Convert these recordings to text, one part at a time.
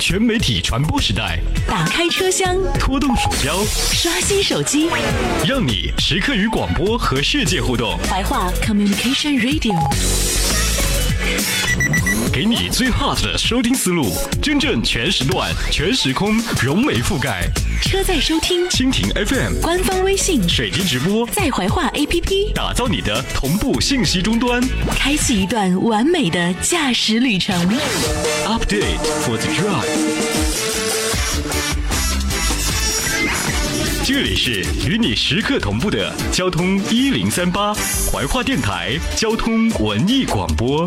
全媒体传播时代，打开车厢，拖动鼠标，刷新手机，让你时刻与广播和世界互动。白话 Communication Radio。给你最 hot 的收听思路，真正全时段、全时空、融媒覆盖，车载收听蜻蜓 FM 官方微信、水滴直播、在怀化 APP，打造你的同步信息终端，开启一段完美的驾驶旅程。Update for the drive。这里是与你时刻同步的交通一零三八怀化电台交通文艺广播。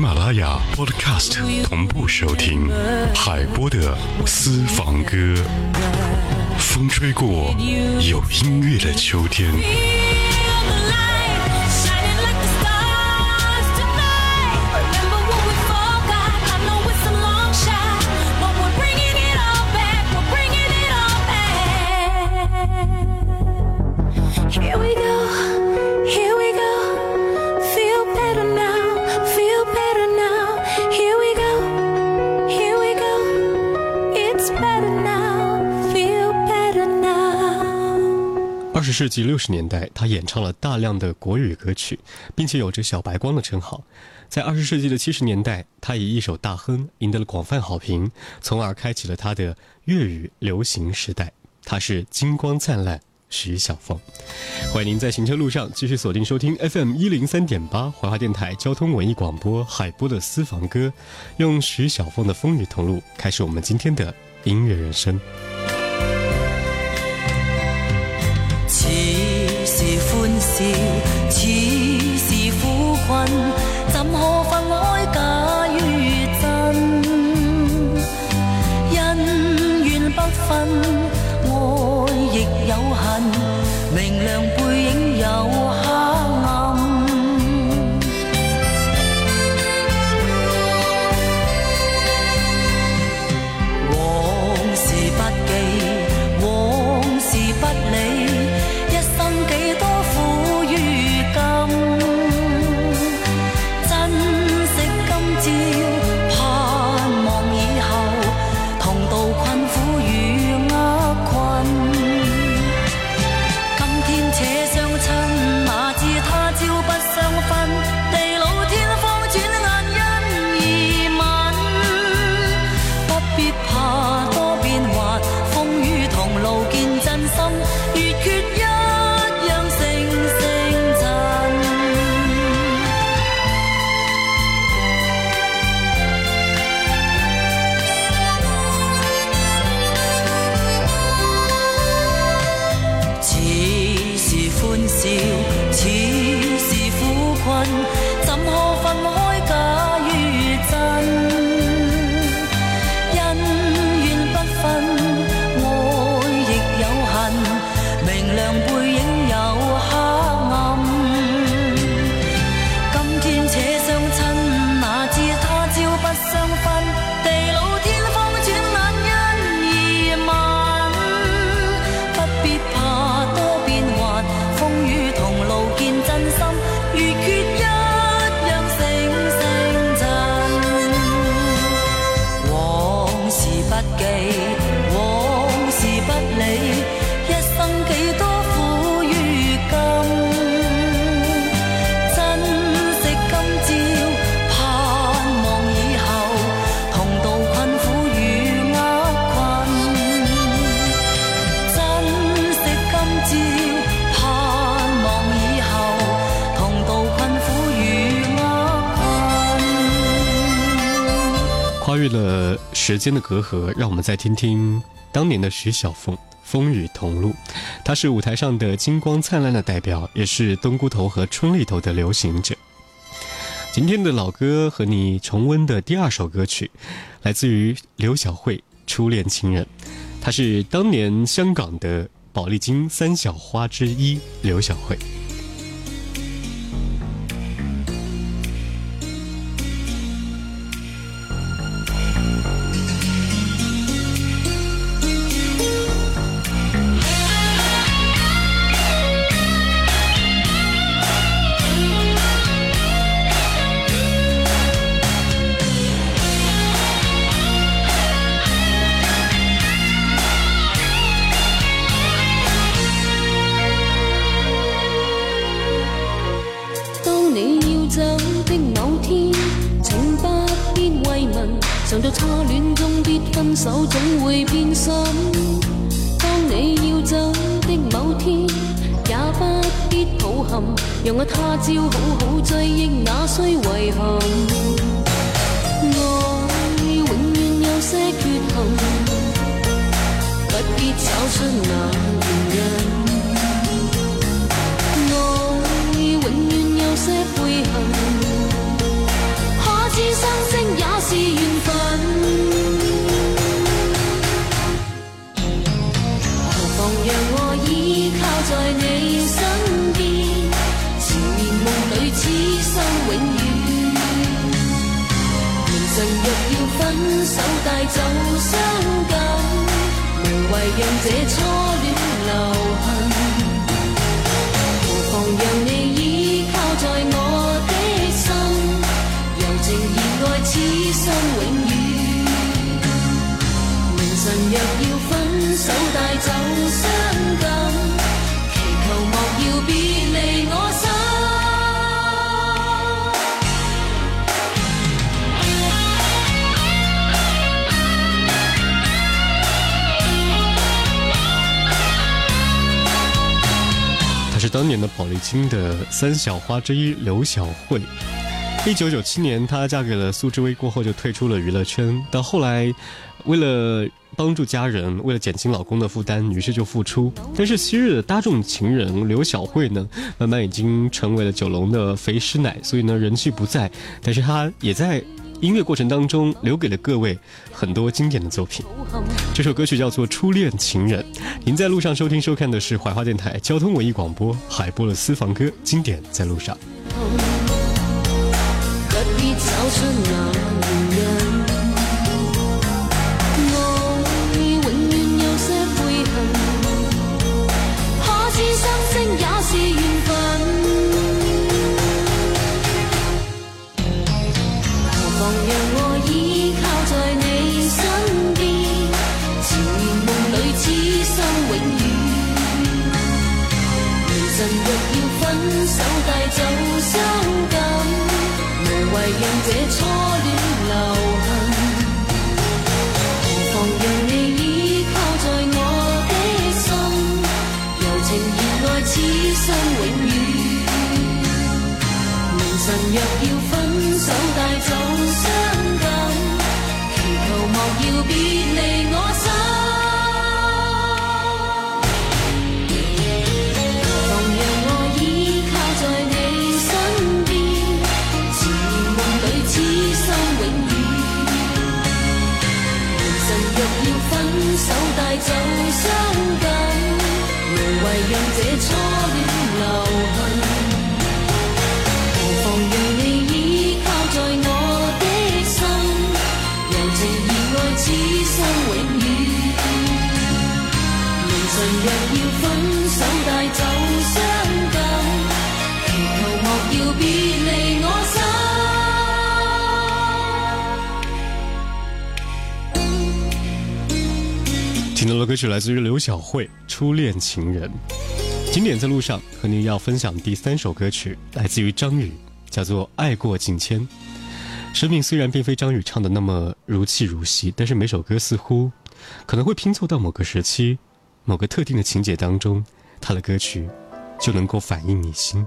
喜马拉雅 Podcast 同步收听海波的私房歌，风吹过有音乐的秋天。二十世纪六十年代，他演唱了大量的国语歌曲，并且有着“小白光”的称号。在二十世纪的七十年代，他以一首《大亨》赢得了广泛好评，从而开启了他的粤语流行时代。他是金光灿烂徐小凤。欢迎您在行车路上继续锁定收听 FM 一零三点八怀化电台交通文艺广播《海波的私房歌》，用徐小凤的《风雨同路》开始我们今天的音乐人生。时间的隔阂，让我们再听听当年的徐小凤《风雨同路》，她是舞台上的金光灿烂的代表，也是冬菇头和春里头的流行者。今天的老歌和你重温的第二首歌曲，来自于刘小慧《初恋情人》，她是当年香港的宝丽金三小花之一，刘小慧。让我他朝好好追忆，那需遗憾？爱永远有些缺憾，不必找出那原因。爱永远有些悔恨，可知相识也是缘分。分手带走伤感，无谓让这。当年的宝丽金的三小花之一刘小慧，一九九七年她嫁给了苏志威，过后就退出了娱乐圈。到后来，为了帮助家人，为了减轻老公的负担，于是就复出。但是昔日的大众情人刘小慧呢，慢慢已经成为了九龙的肥师奶，所以呢人气不在，但是她也在。音乐过程当中留给了各位很多经典的作品，这首歌曲叫做《初恋情人》。您在路上收听收看的是怀化电台交通文艺广播，海播的私房歌，经典在路上。永远，明晨若要。听到的歌曲来自于刘晓慧，《初恋情人》。经典在路上，和您要分享第三首歌曲，来自于张宇，叫做《爱过境迁》。生命虽然并非张宇唱的那么如泣如洗，但是每首歌似乎可能会拼凑到某个时期、某个特定的情节当中，他的歌曲就能够反映你心。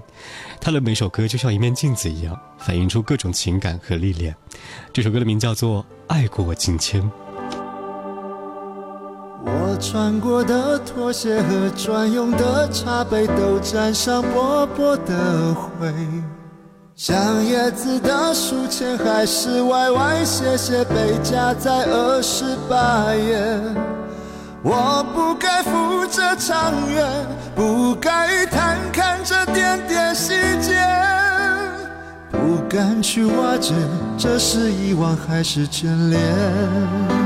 他的每首歌就像一面镜子一样，反映出各种情感和历练。这首歌的名叫做《爱过境迁》。我穿过的拖鞋和专用的茶杯都沾上薄薄的灰，像叶子的书签还是歪歪斜斜被夹在二十八页。我不该负这长远，不该贪看这点点细节，不敢去挖掘这是遗忘还是眷恋。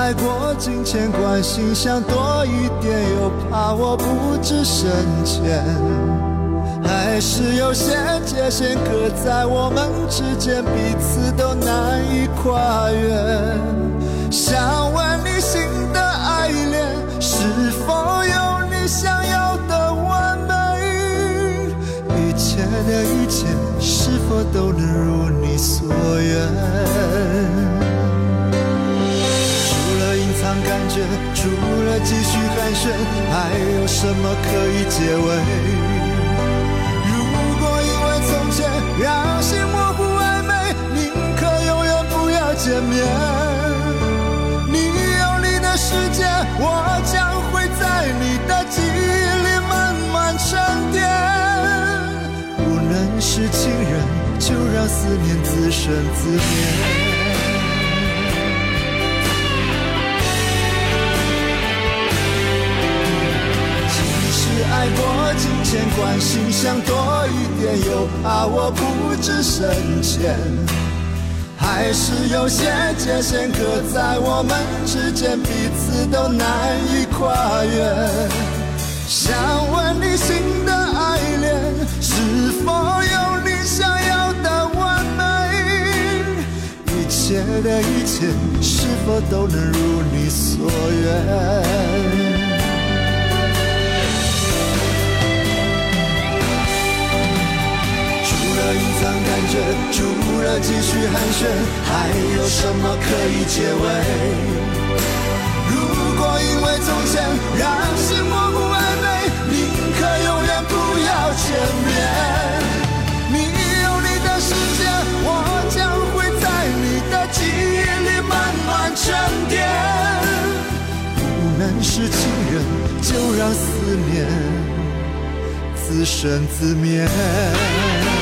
爱过金钱，关心想多一点，又怕我不知深浅，还是有些界限隔在我们之间，彼此都难以跨越。想问你新的爱恋是否有你想要的完美，一切的一切是否都能如你所愿？除了继续寒暄，还有什么可以结尾？如果因为从前让心模糊暧昧，宁可永远不要见面。你有你的世界，我将会在你的记忆里慢慢沉淀。不能是情人，就让思念自生自灭。想关心，想多一点，又怕我不知深浅，还是有些界限，隔在我们之间，彼此都难以跨越。想问你新的爱恋是否有你想要的完美，一切的一切是否都能如你所愿？除了几句寒暄，还有什么可以结尾？如果因为从前让心模糊暧昧，宁可永远不要见面。你有你的世界，我将会在你的记忆里慢慢沉淀。不能是情人，就让思念自生自灭。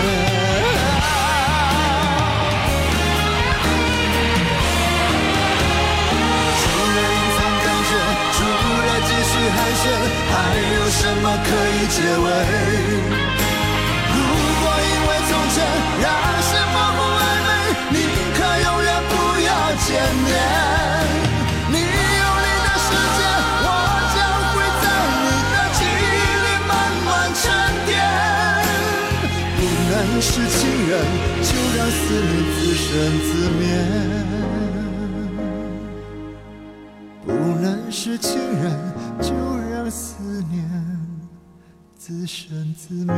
有什么可以结尾？如果因为从前让生幸福暧昧，宁可永远不要见面。你有你的世界，我将会在你的记忆里慢慢沉淀。不能是情人，就让思念自生自灭。不能是情人，就。让。思念自自生灭。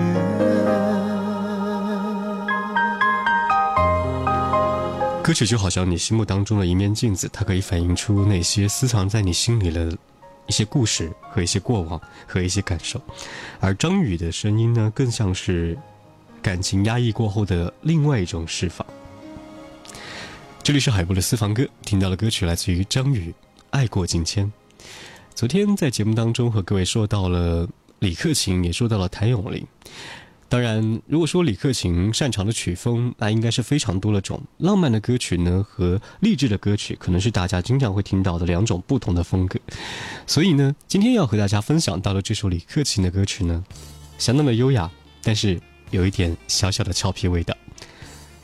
歌曲就好像你心目当中的一面镜子，它可以反映出那些私藏在你心里的一些故事和一些过往和一些感受。而张宇的声音呢，更像是感情压抑过后的另外一种释放。这里是海波的私房歌，听到的歌曲来自于张宇，《爱过境迁》。昨天在节目当中和各位说到了李克勤，也说到了谭咏麟。当然，如果说李克勤擅长的曲风，那应该是非常多种浪漫的歌曲呢和励志的歌曲，可能是大家经常会听到的两种不同的风格。所以呢，今天要和大家分享到的这首李克勤的歌曲呢，相当的优雅，但是有一点小小的俏皮味道。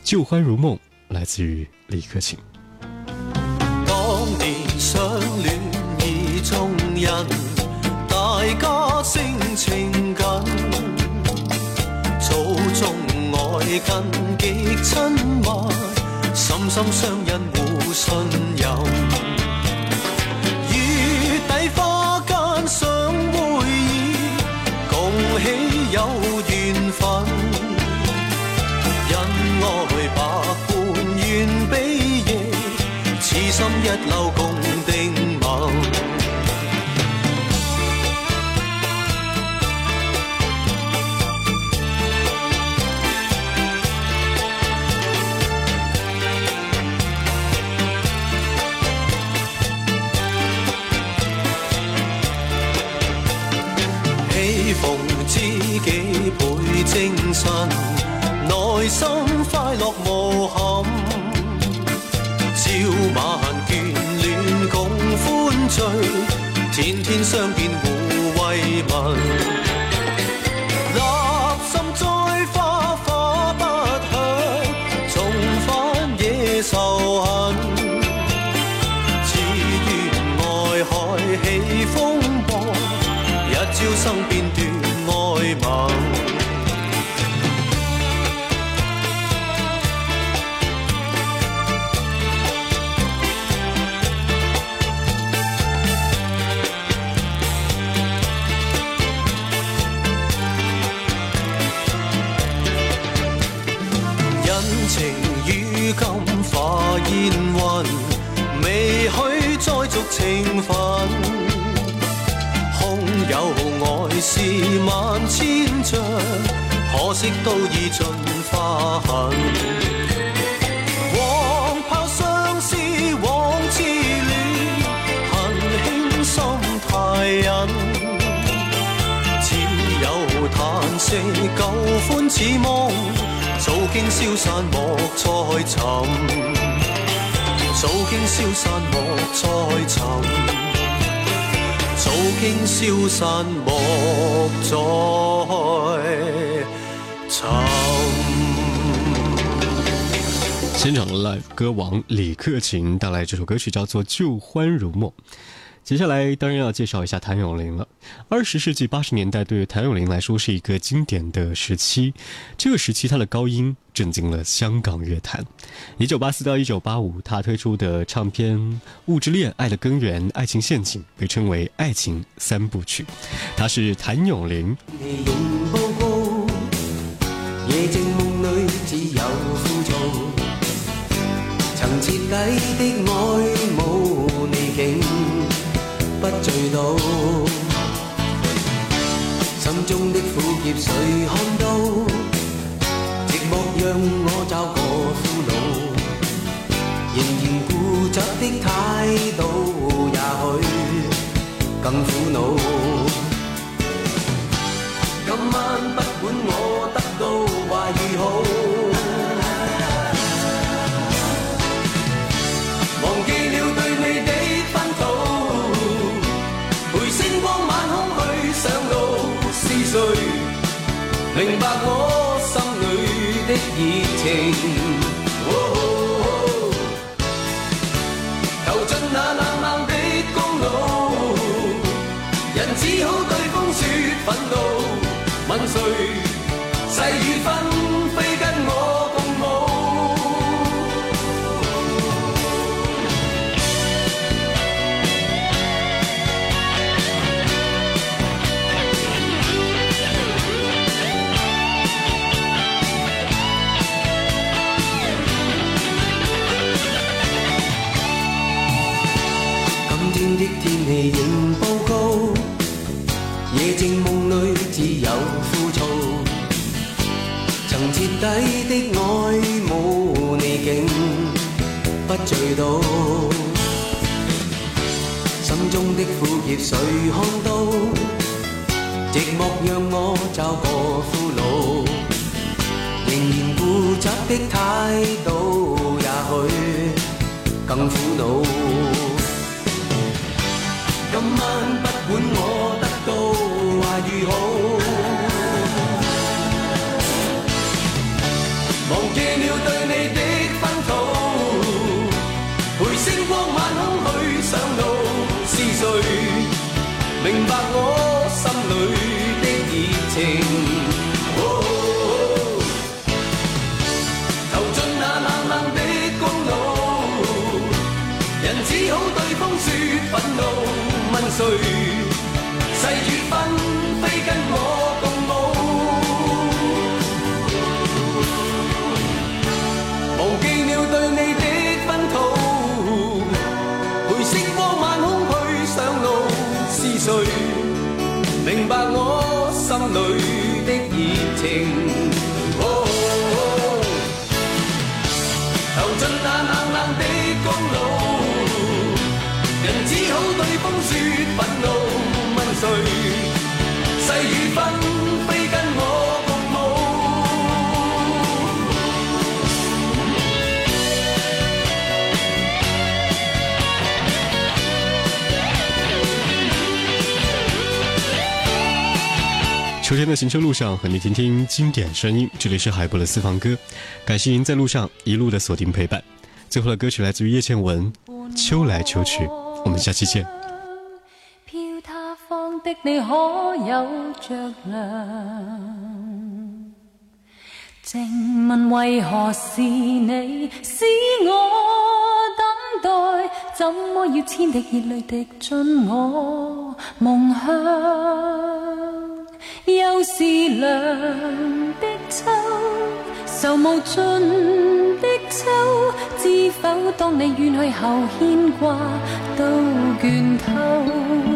旧欢如梦来自于李克勤。大家性情近，祖宗爱近极亲密，心心相印互信任。雨底花间相会议，共喜有缘分。恩爱百般愿比翼，此心一路共。可惜都已尽化痕，枉抛相思，枉痴恋，恨轻心太忍。只有叹息，旧欢似梦，早经消散，莫再寻。早经消散，莫再寻。早经消散，莫再。现场 live 歌王李克勤带来这首歌曲叫做《旧欢如梦》。接下来当然要介绍一下谭咏麟了。二十世纪八十年代对于谭咏麟来说是一个经典的时期。这个时期他的高音震惊了香港乐坛。一九八四到一九八五，他推出的唱片《物质恋爱的根源》《爱情陷阱》被称为“爱情三部曲”。他是谭咏麟。夜静梦里只有枯燥，曾彻底的爱慕，你竟不醉倒。心中的苦涩谁看到？寂寞让我找个苦虏，仍然固执的态度，也许更苦恼。今晚不管我得。忘记了对你的分寸，陪星光晚空去上路，是谁明白我心里的热情？寂寞让我找个俘虏，仍然固执的态度，也许更苦恼。情。进那冷冷的公路，人只好对风说谁细雨纷飞跟。情，投进那冷冷的公路，人只好对风说愤怒，问谁？今天的行车路上和你听听经典声音这里是海博的私房歌感谢您在路上一路的锁定陪伴最后的歌曲来自于叶倩文秋来秋去我们下期见的你可有着凉请问为何是你使我等待怎么要千滴泪滴进我梦乡是凉的秋，愁无尽的秋，知否？当你远去后，牵挂都倦透。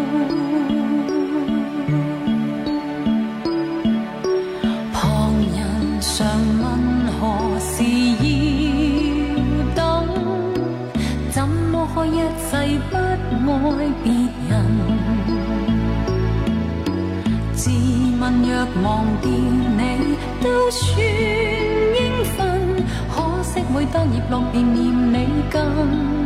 忘掉你都算应份，可惜每当叶落，便念你更。